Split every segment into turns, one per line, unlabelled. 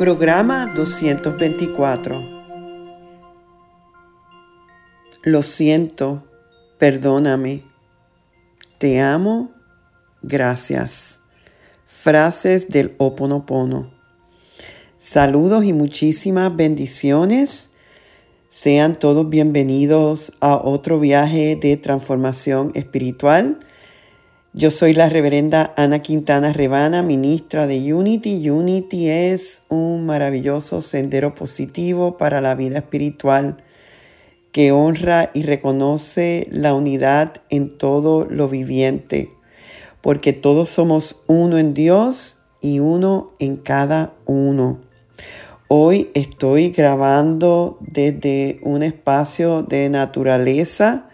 Programa 224. Lo siento, perdóname. Te amo, gracias. Frases del Oponopono. Saludos y muchísimas bendiciones. Sean todos bienvenidos a otro viaje de transformación espiritual. Yo soy la reverenda Ana Quintana Rebana, ministra de Unity. Unity es un maravilloso sendero positivo para la vida espiritual que honra y reconoce la unidad en todo lo viviente porque todos somos uno en Dios y uno en cada uno. Hoy estoy grabando desde un espacio de naturaleza,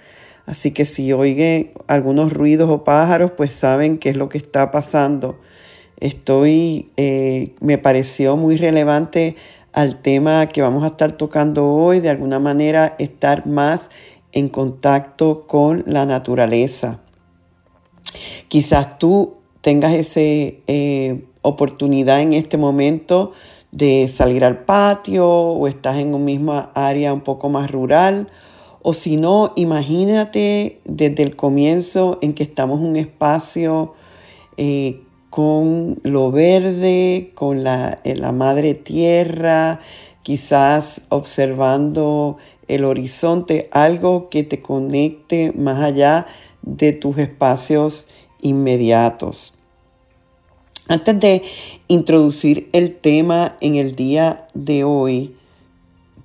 así que si oyen algunos ruidos o pájaros, pues saben qué es lo que está pasando. Estoy, eh, me pareció muy relevante al tema que vamos a estar tocando hoy, de alguna manera estar más en contacto con la naturaleza. Quizás tú tengas esa eh, oportunidad en este momento de salir al patio o estás en una misma área un poco más rural. O si no, imagínate desde el comienzo en que estamos en un espacio eh, con lo verde, con la, eh, la madre tierra, quizás observando el horizonte, algo que te conecte más allá de tus espacios inmediatos. Antes de introducir el tema en el día de hoy,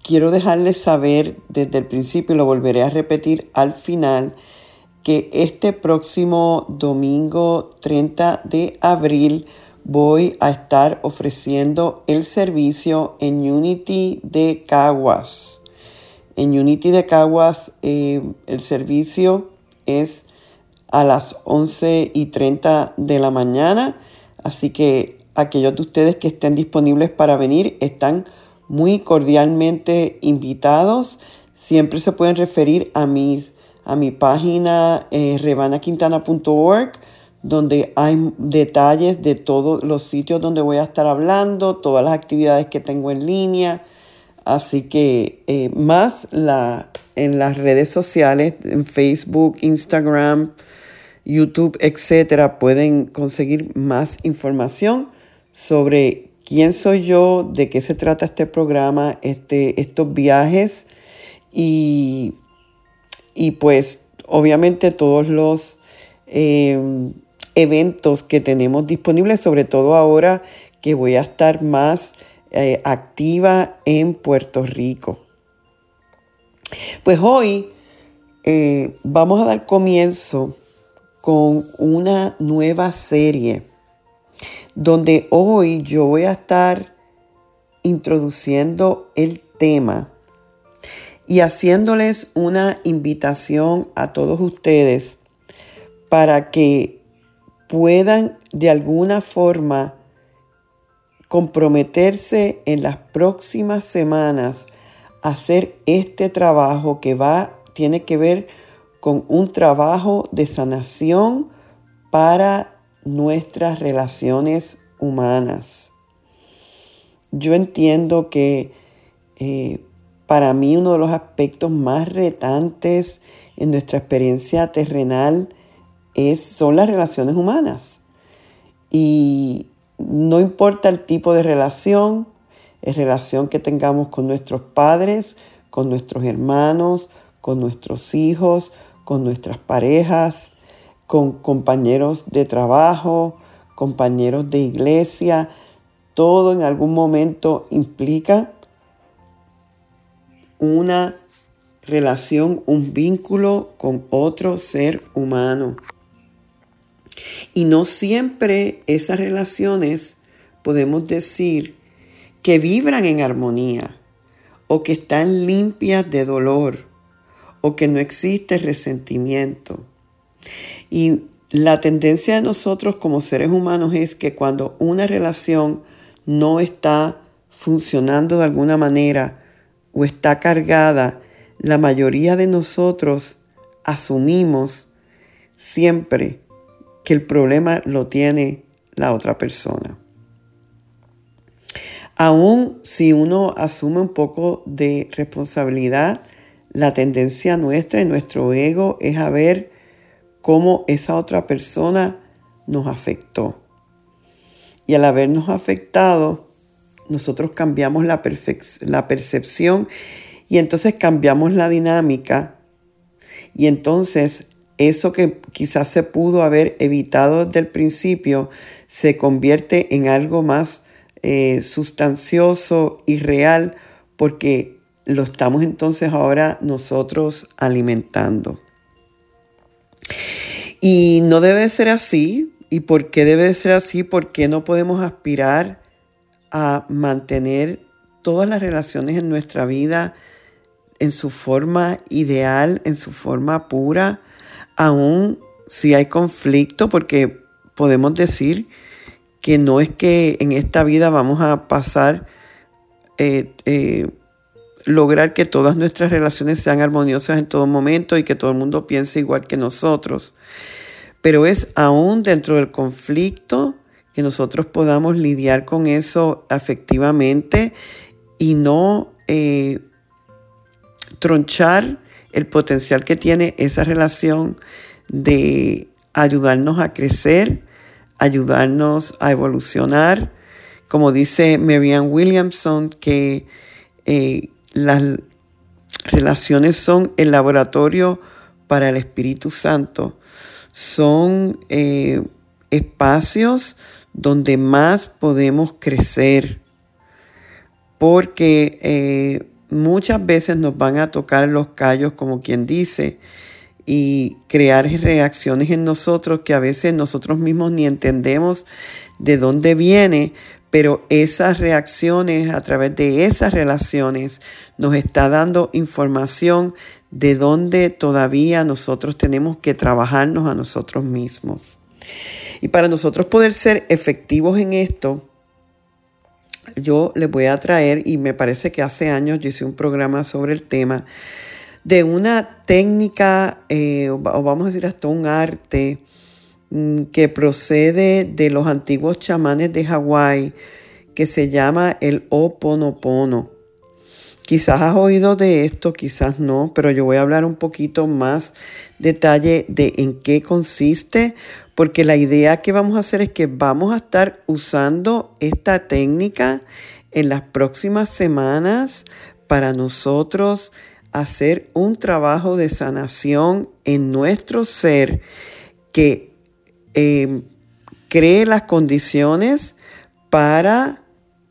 quiero dejarles saber desde el principio y lo volveré a repetir al final que este próximo domingo 30 de abril voy a estar ofreciendo el servicio en Unity de Caguas. En Unity de Caguas eh, el servicio es a las 11 y 30 de la mañana. Así que aquellos de ustedes que estén disponibles para venir están muy cordialmente invitados. Siempre se pueden referir a, mis, a mi página eh, rebanaquintana.org donde hay detalles de todos los sitios donde voy a estar hablando, todas las actividades que tengo en línea. Así que eh, más la, en las redes sociales, en Facebook, Instagram, YouTube, etcétera, pueden conseguir más información sobre quién soy yo, de qué se trata este programa, este, estos viajes y, y pues obviamente todos los em, eventos que tenemos disponibles, sobre todo ahora que voy a estar más eh, activa en Puerto Rico. Pues hoy eh, vamos a dar comienzo con una nueva serie donde hoy yo voy a estar introduciendo el tema y haciéndoles una invitación a todos ustedes para que puedan de alguna forma comprometerse en las próximas semanas a hacer este trabajo que va tiene que ver con un trabajo de sanación para nuestras relaciones humanas. Yo entiendo que eh, para mí uno de los aspectos más retantes en nuestra experiencia terrenal es, son las relaciones humanas. Y no importa el tipo de relación, es relación que tengamos con nuestros padres, con nuestros hermanos, con nuestros hijos, con nuestras parejas, con compañeros de trabajo, compañeros de iglesia. Todo en algún momento implica una relación, un vínculo con otro ser humano. Y no siempre esas relaciones podemos decir que vibran en armonía o que están limpias de dolor o que no existe resentimiento. Y la tendencia de nosotros como seres humanos es que cuando una relación no está funcionando de alguna manera o está cargada, la mayoría de nosotros asumimos siempre que el problema lo tiene la otra persona. Aún si uno asume un poco de responsabilidad, la tendencia nuestra y nuestro ego es a ver cómo esa otra persona nos afectó. Y al habernos afectado, nosotros cambiamos la, la percepción y entonces cambiamos la dinámica. Y entonces eso que quizás se pudo haber evitado desde el principio se convierte en algo más eh, sustancioso y real porque lo estamos entonces ahora nosotros alimentando. Y no debe ser así. ¿Y por qué debe ser así? Porque no podemos aspirar a mantener todas las relaciones en nuestra vida en su forma ideal, en su forma pura, aún si hay conflicto, porque podemos decir que no es que en esta vida vamos a pasar, eh, eh, lograr que todas nuestras relaciones sean armoniosas en todo momento y que todo el mundo piense igual que nosotros, pero es aún dentro del conflicto que nosotros podamos lidiar con eso afectivamente y no eh, tronchar el potencial que tiene esa relación de ayudarnos a crecer, ayudarnos a evolucionar. Como dice Marianne Williamson, que eh, las relaciones son el laboratorio para el Espíritu Santo. Son eh, espacios donde más podemos crecer, porque eh, muchas veces nos van a tocar los callos, como quien dice, y crear reacciones en nosotros que a veces nosotros mismos ni entendemos de dónde viene, pero esas reacciones a través de esas relaciones nos está dando información de dónde todavía nosotros tenemos que trabajarnos a nosotros mismos. Y para nosotros poder ser efectivos en esto, yo les voy a traer, y me parece que hace años yo hice un programa sobre el tema, de una técnica, eh, o vamos a decir hasta un arte, mm, que procede de los antiguos chamanes de Hawái, que se llama el Oponopono. Quizás has oído de esto, quizás no, pero yo voy a hablar un poquito más detalle de en qué consiste, porque la idea que vamos a hacer es que vamos a estar usando esta técnica en las próximas semanas para nosotros hacer un trabajo de sanación en nuestro ser que eh, cree las condiciones para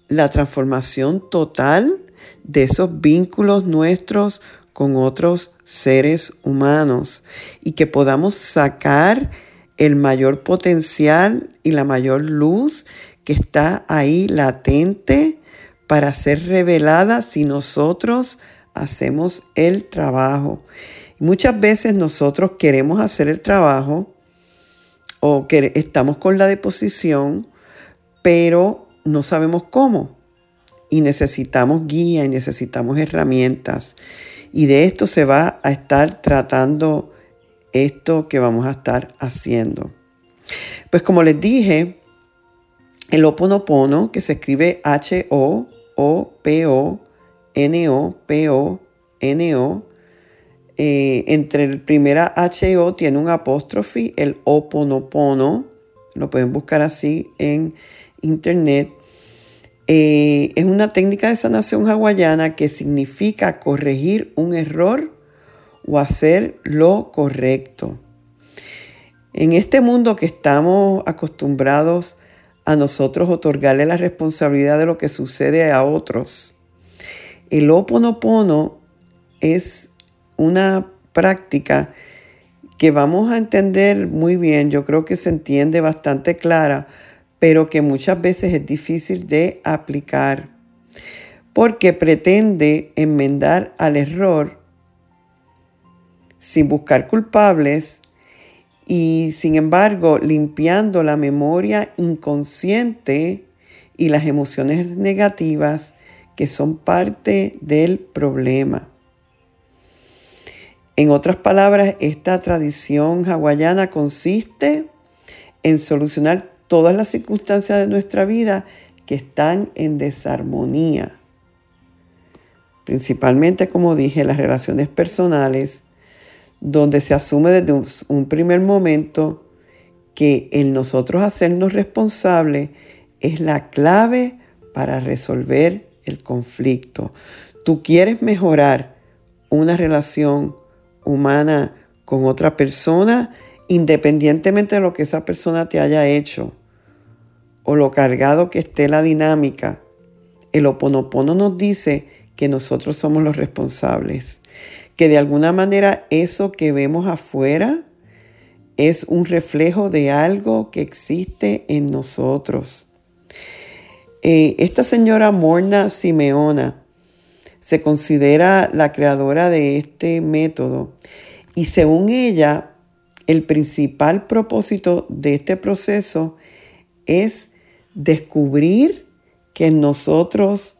la transformación total de esos vínculos nuestros con otros seres humanos y que podamos sacar el mayor potencial y la mayor luz que está ahí latente para ser revelada si nosotros hacemos el trabajo. Muchas veces nosotros queremos hacer el trabajo o que estamos con la deposición, pero no sabemos cómo. Y necesitamos guía y necesitamos herramientas. Y de esto se va a estar tratando esto que vamos a estar haciendo. Pues como les dije, el Oponopono, que se escribe H-O-O-P-O, N-O-P-O-N-O. Eh, entre el primera H-O tiene un apóstrofe, el Oponopono. Lo pueden buscar así en internet. Eh, es una técnica de sanación hawaiana que significa corregir un error o hacer lo correcto. En este mundo que estamos acostumbrados a nosotros otorgarle la responsabilidad de lo que sucede a otros, el oponopono es una práctica que vamos a entender muy bien, yo creo que se entiende bastante clara, pero que muchas veces es difícil de aplicar, porque pretende enmendar al error sin buscar culpables y sin embargo limpiando la memoria inconsciente y las emociones negativas que son parte del problema. En otras palabras, esta tradición hawaiana consiste en solucionar todas las circunstancias de nuestra vida que están en desarmonía. Principalmente, como dije, las relaciones personales, donde se asume desde un, primer momento que el nosotros hacernos responsables es la clave para resolver el conflicto. Tú quieres mejorar una relación humana con otra persona, independientemente de lo que esa persona te haya hecho o lo cargado que esté la dinámica. El oponopono nos dice que nosotros somos los responsables que de alguna manera eso que vemos afuera es un reflejo de algo que existe en nosotros. Eh, esta señora Morna Simeona se considera la creadora de este método y según ella, el principal propósito de este proceso es descubrir que en nosotros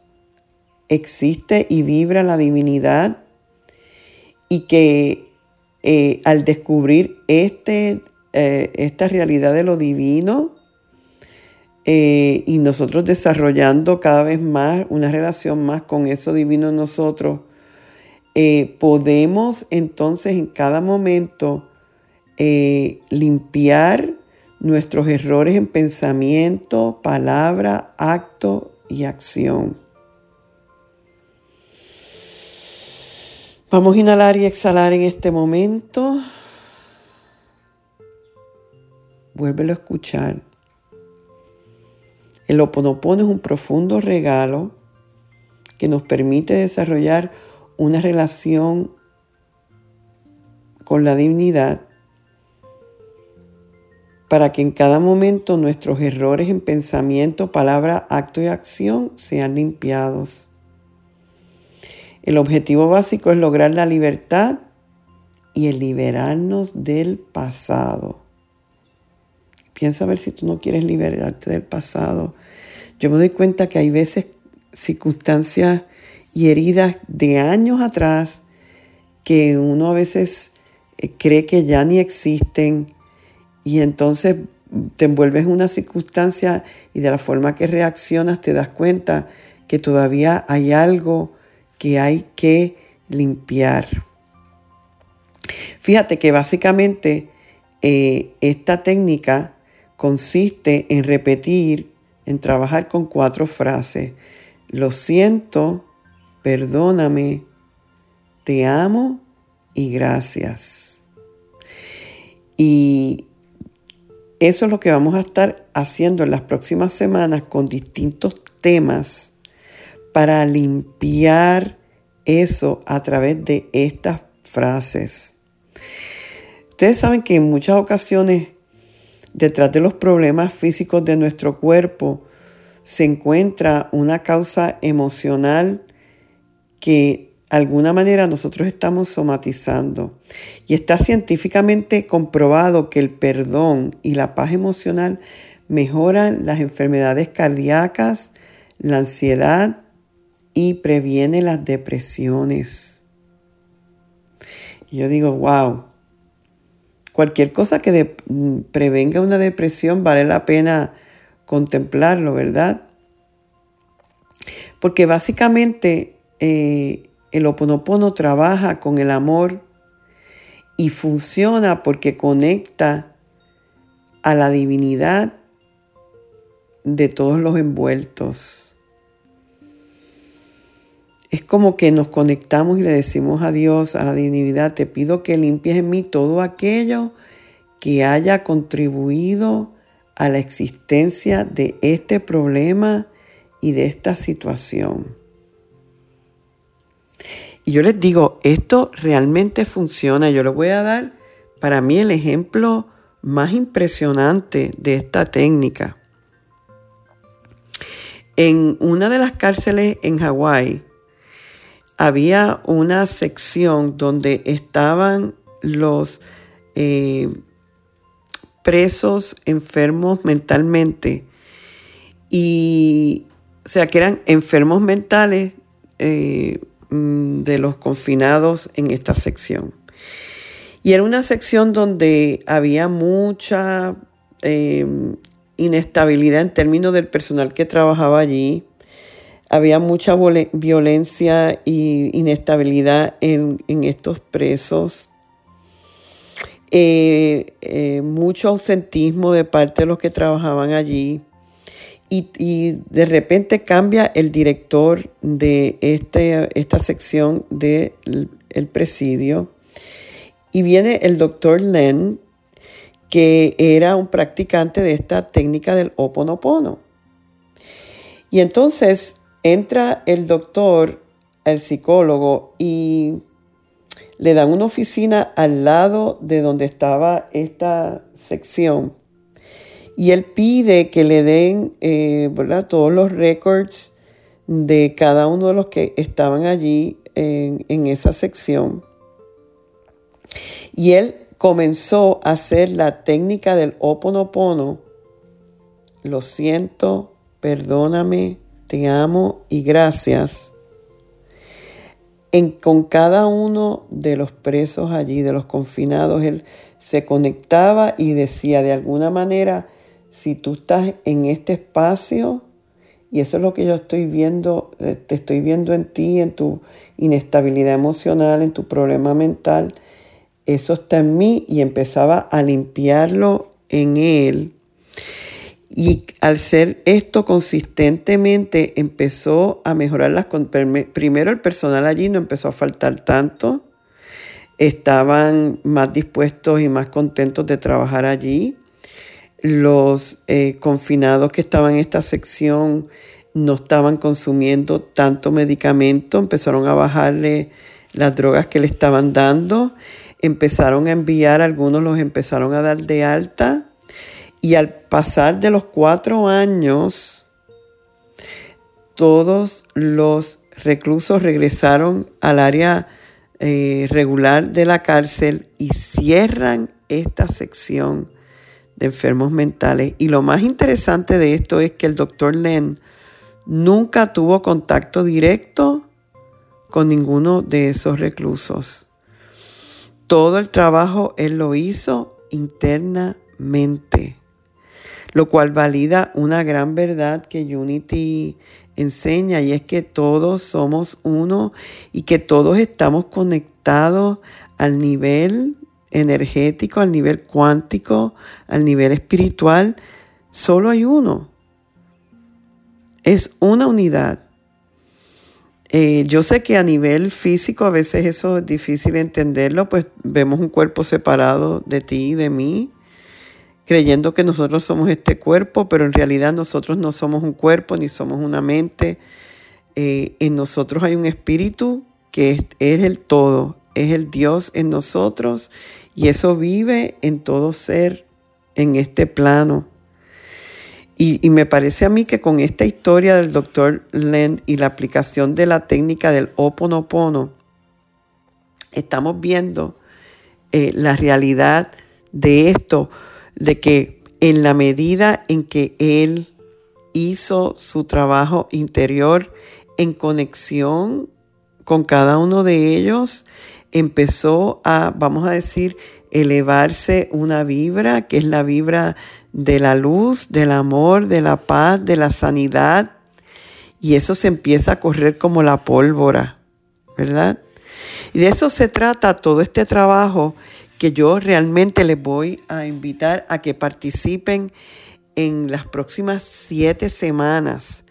existe y vibra la divinidad y que eh, al descubrir este, eh, esta realidad de lo divino eh, y nosotros desarrollando cada vez más una relación más con eso divino nosotros, podemos entonces en cada momento limpiar nuestros errores en pensamiento, palabra, acto y acción. Vamos a inhalar y exhalar en este momento. Vuélvelo a escuchar. El Oponopono es un profundo regalo que nos permite desarrollar una relación con la divinidad para que en cada momento nuestros errores en pensamiento, palabra, acto y acción sean limpiados. El objetivo básico es lograr la libertad y el liberarnos del pasado. Piensa a ver si tú no quieres liberarte del pasado. Yo me doy cuenta que hay veces circunstancias y heridas de años atrás que uno a veces eh, cree que ya ni existen y entonces te envuelves en una circunstancia y de la forma que reaccionas te das cuenta que todavía hay algo que hay que limpiar. Fíjate que básicamente eh, esta técnica consiste en repetir, en trabajar con cuatro frases. Lo siento, perdóname, te amo y gracias. Y eso es lo que vamos a estar haciendo en las próximas semanas con distintos temas para limpiar eso a través de estas frases. Ustedes saben que en muchas ocasiones detrás de los problemas físicos de nuestro cuerpo se encuentra una causa emocional que de alguna manera nosotros estamos somatizando. Y está científicamente comprobado que el perdón y la paz emocional mejoran las enfermedades cardíacas, la ansiedad y previene las depresiones. Yo digo, wow, cualquier cosa que prevenga una depresión vale la pena contemplarlo, ¿verdad? Porque básicamente eh, el oponopono trabaja con el amor y funciona porque conecta a la divinidad de todos los envueltos. Es como que nos conectamos y le decimos a Dios, a la divinidad, te pido que limpies en mí todo aquello que haya contribuido a la existencia de este problema y de esta situación. Y yo les digo, esto realmente funciona. Yo les voy a dar para mí el ejemplo más impresionante de esta técnica. En una de las cárceles en Hawái había una sección donde estaban los eh, presos enfermos mentalmente y o sea que eran enfermos mentales eh, mm, de los confinados en esta sección. Y era una sección donde había mucha eh, inestabilidad en términos del personal que trabajaba allí. Había mucha violencia e inestabilidad en, estos presos. Eh, eh, mucho ausentismo de parte de los que trabajaban allí. Y, de repente cambia el director de este, esta sección del presidio y viene el doctor Len, que era un practicante de esta técnica del oponopono. Y entonces entra el doctor, el psicólogo, y le dan una oficina al lado de donde estaba esta sección. Y él pide que le den eh, todos los records de cada uno de los que estaban allí en, en esa sección. Y él comenzó a hacer la técnica del oponopono. Lo siento, perdóname, te amo y gracias. En, con cada uno de los presos allí, de los confinados, él se conectaba y decía de alguna manera, si tú estás en este espacio, y eso es lo que yo estoy viendo, eh, te estoy viendo en ti, en tu inestabilidad emocional, en tu problema mental, eso está en mí y empezaba a limpiarlo en él. Y al ser esto consistentemente empezó a mejorar las... Primero el personal allí no empezó a faltar tanto. Estaban más dispuestos y más contentos de trabajar allí. Los eh, confinados que estaban en esta sección no estaban consumiendo tanto medicamento. Empezaron a bajarle las drogas que le estaban dando empezaron a enviar, algunos los empezaron a dar de alta y al pasar de los cuatro años, todos los reclusos regresaron al área eh, regular de la cárcel y cierran esta sección de enfermos mentales. Y lo más interesante de esto es que el doctor Len nunca tuvo contacto directo con ninguno de esos reclusos. Todo el trabajo Él lo hizo internamente, lo cual valida una gran verdad que Unity enseña y es que todos somos uno y que todos estamos conectados al nivel energético, al nivel cuántico, al nivel espiritual. Solo hay uno. Es una unidad. Eh, yo sé que a nivel físico a veces eso es difícil entenderlo, pues vemos un cuerpo separado de ti y de mí, creyendo que nosotros somos este cuerpo, pero en realidad nosotros no somos un cuerpo ni somos una mente. Eh, en nosotros hay un espíritu que es, el todo, es el Dios en nosotros y eso vive en todo ser en este plano. Y, me parece a mí que con esta historia del doctor Len y la aplicación de la técnica del Oponopono, estamos viendo eh, la realidad de esto, de que en la medida en que él hizo su trabajo interior en conexión con cada uno de ellos, empezó a, vamos a decir, elevarse una vibra, que es la vibra de la luz, del amor, de la paz, de la sanidad. Y eso se empieza a correr como la pólvora, ¿verdad? Y de eso se trata todo este trabajo que yo realmente les voy a invitar a que participen en las próximas siete semanas,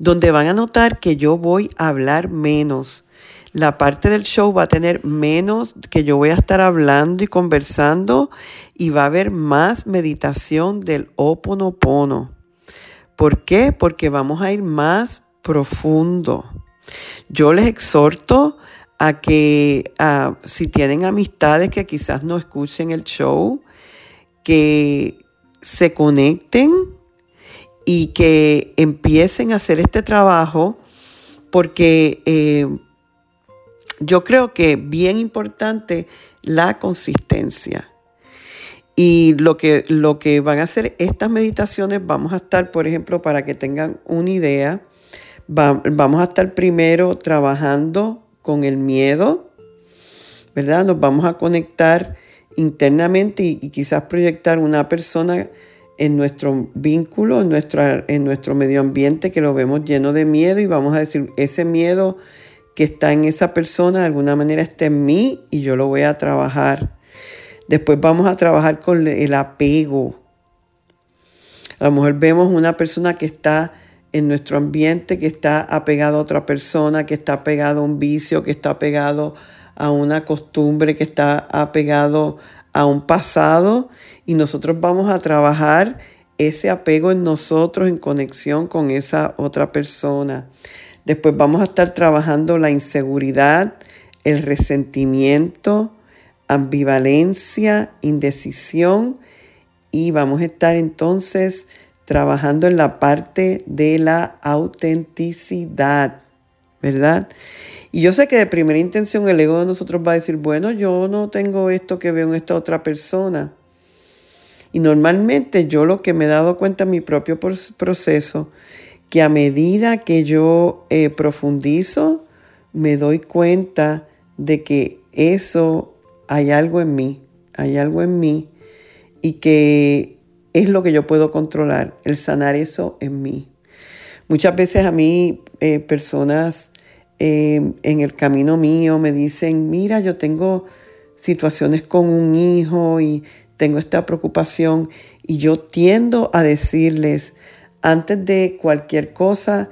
donde van a notar que yo voy a hablar menos. La parte del show va a tener menos que yo voy a estar hablando y conversando y va a haber más meditación del oponopono. ¿Por qué? Porque vamos a ir más profundo. Yo les exhorto a que si tienen amistades que quizás no escuchen el show, que se conecten y que empiecen a hacer este trabajo porque eh, yo creo que bien importante la consistencia. Y lo que, lo que van a hacer estas meditaciones, vamos a estar, por ejemplo, para que tengan una idea, vamos a estar primero trabajando con el miedo, ¿verdad? Nos vamos a conectar internamente y, quizás proyectar una persona en nuestro vínculo, en nuestro, en nuestro medio ambiente que lo vemos lleno de miedo y vamos a decir, ese miedo que está en esa persona de alguna manera está en mí y yo lo voy a trabajar. Después vamos a trabajar con el apego. A lo mejor vemos una persona que está en nuestro ambiente, que está apegado a otra persona, que está apegado a un vicio, que está apegado a una costumbre, que está apegado a un pasado y nosotros vamos a trabajar ese apego en nosotros en conexión con esa otra persona. Después vamos a estar trabajando la inseguridad, el resentimiento, ambivalencia, indecisión y vamos a estar entonces trabajando en la parte de la autenticidad, ¿verdad? Y yo sé que de primera intención el ego de nosotros va a decir, bueno, yo no tengo esto que veo en esta otra persona. Y normalmente yo lo que me he dado cuenta en mi propio proceso que a medida que yo eh, profundizo, me doy cuenta de que eso hay algo en mí, hay algo en mí y que es lo que yo puedo controlar, el sanar eso en mí. Muchas veces a mí eh, personas eh, en el camino mío me dicen, mira, yo tengo situaciones con un hijo y tengo esta preocupación y yo tiendo a decirles, antes de cualquier cosa,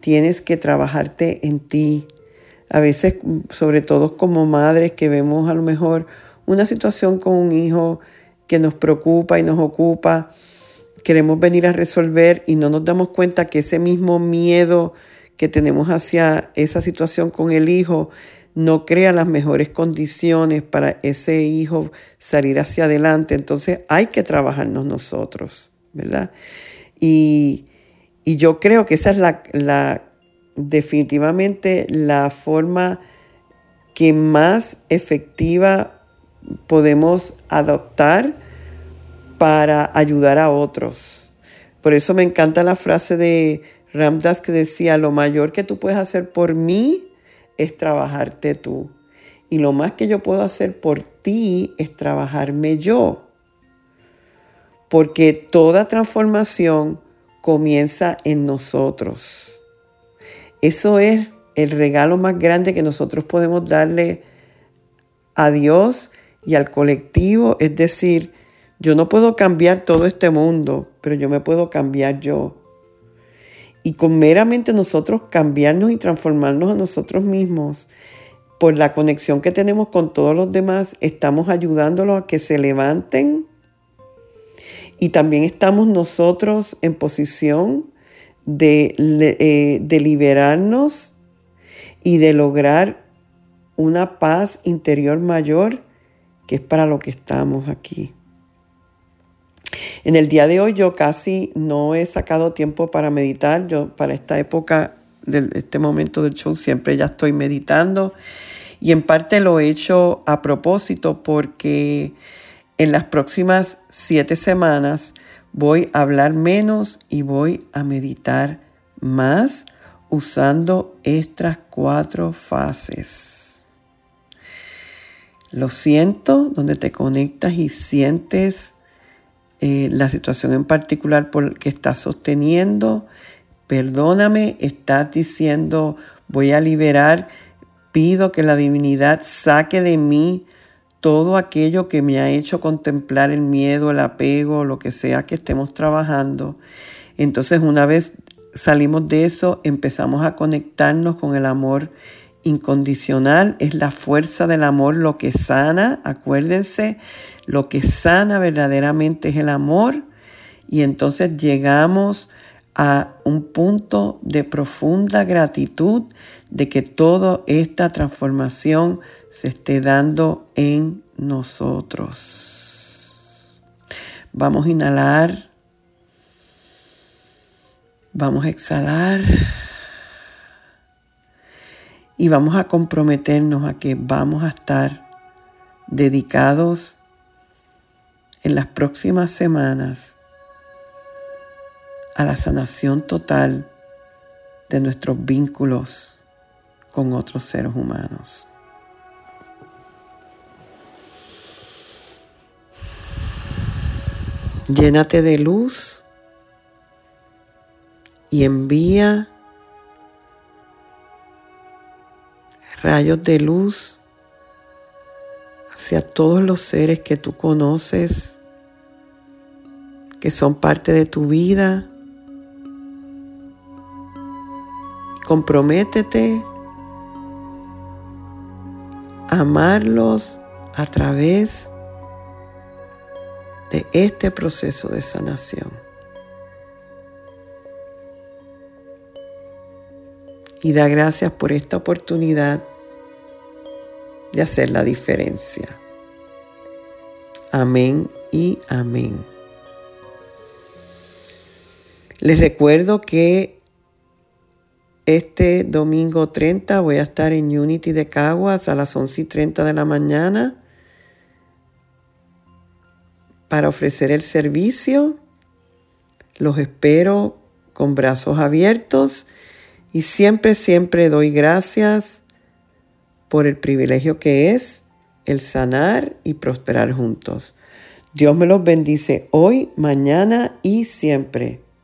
tienes que trabajarte en ti. A veces, sobre todo como madres que vemos a lo mejor una situación con un hijo que nos preocupa y nos ocupa, queremos venir a resolver y no nos damos cuenta que ese mismo miedo que tenemos hacia esa situación con el hijo no crea las mejores condiciones para ese hijo salir hacia adelante. Entonces hay que trabajarnos nosotros, ¿verdad? Y, yo creo que esa es la, definitivamente la forma que más efectiva podemos adoptar para ayudar a otros. Por eso me encanta la frase de Ramdas que decía, lo mayor que tú puedes hacer por mí es trabajarte tú. Y lo más que yo puedo hacer por ti es trabajarme yo porque toda transformación comienza en nosotros. Eso es el regalo más grande que nosotros podemos darle a Dios y al colectivo, es decir, yo no puedo cambiar todo este mundo, pero yo me puedo cambiar yo. Y con meramente nosotros cambiarnos y transformarnos a nosotros mismos, por la conexión que tenemos con todos los demás, estamos ayudándolos a que se levanten y también estamos nosotros en posición de, eh, de liberarnos y de lograr una paz interior mayor que es para lo que estamos aquí. En el día de hoy yo casi no he sacado tiempo para meditar. Yo para esta época, de este momento del show, siempre ya estoy meditando. Y en parte lo he hecho a propósito porque en las próximas siete semanas voy a hablar menos y voy a meditar más usando estas cuatro fases. Lo siento, donde te conectas y sientes eh, la situación en particular por que estás sosteniendo. Perdóname, estás diciendo, voy a liberar, pido que la divinidad saque de mí todo aquello que me ha hecho contemplar el miedo, el apego, lo que sea que estemos trabajando. Entonces una vez salimos de eso, empezamos a conectarnos con el amor incondicional. Es la fuerza del amor lo que sana, acuérdense, lo que sana verdaderamente es el amor. Y entonces llegamos a un punto de profunda gratitud de que toda esta transformación se esté dando en nosotros. Vamos a inhalar. Vamos a exhalar. Y vamos a comprometernos a que vamos a estar dedicados en las próximas semanas a la sanación total de nuestros vínculos con otros seres humanos. Llénate de luz y envía rayos de luz hacia todos los seres que tú conoces, que son parte de tu vida Comprométete a amarlos a través de este proceso de sanación. Y da gracias por esta oportunidad de hacer la diferencia. Amén y amén. Les recuerdo que este domingo 30 voy a estar en Unity de Caguas a las 11 y 30 de la mañana para ofrecer el servicio. Los espero con brazos abiertos y siempre, siempre doy gracias por el privilegio que es el sanar y prosperar juntos. Dios me los bendice hoy, mañana y siempre.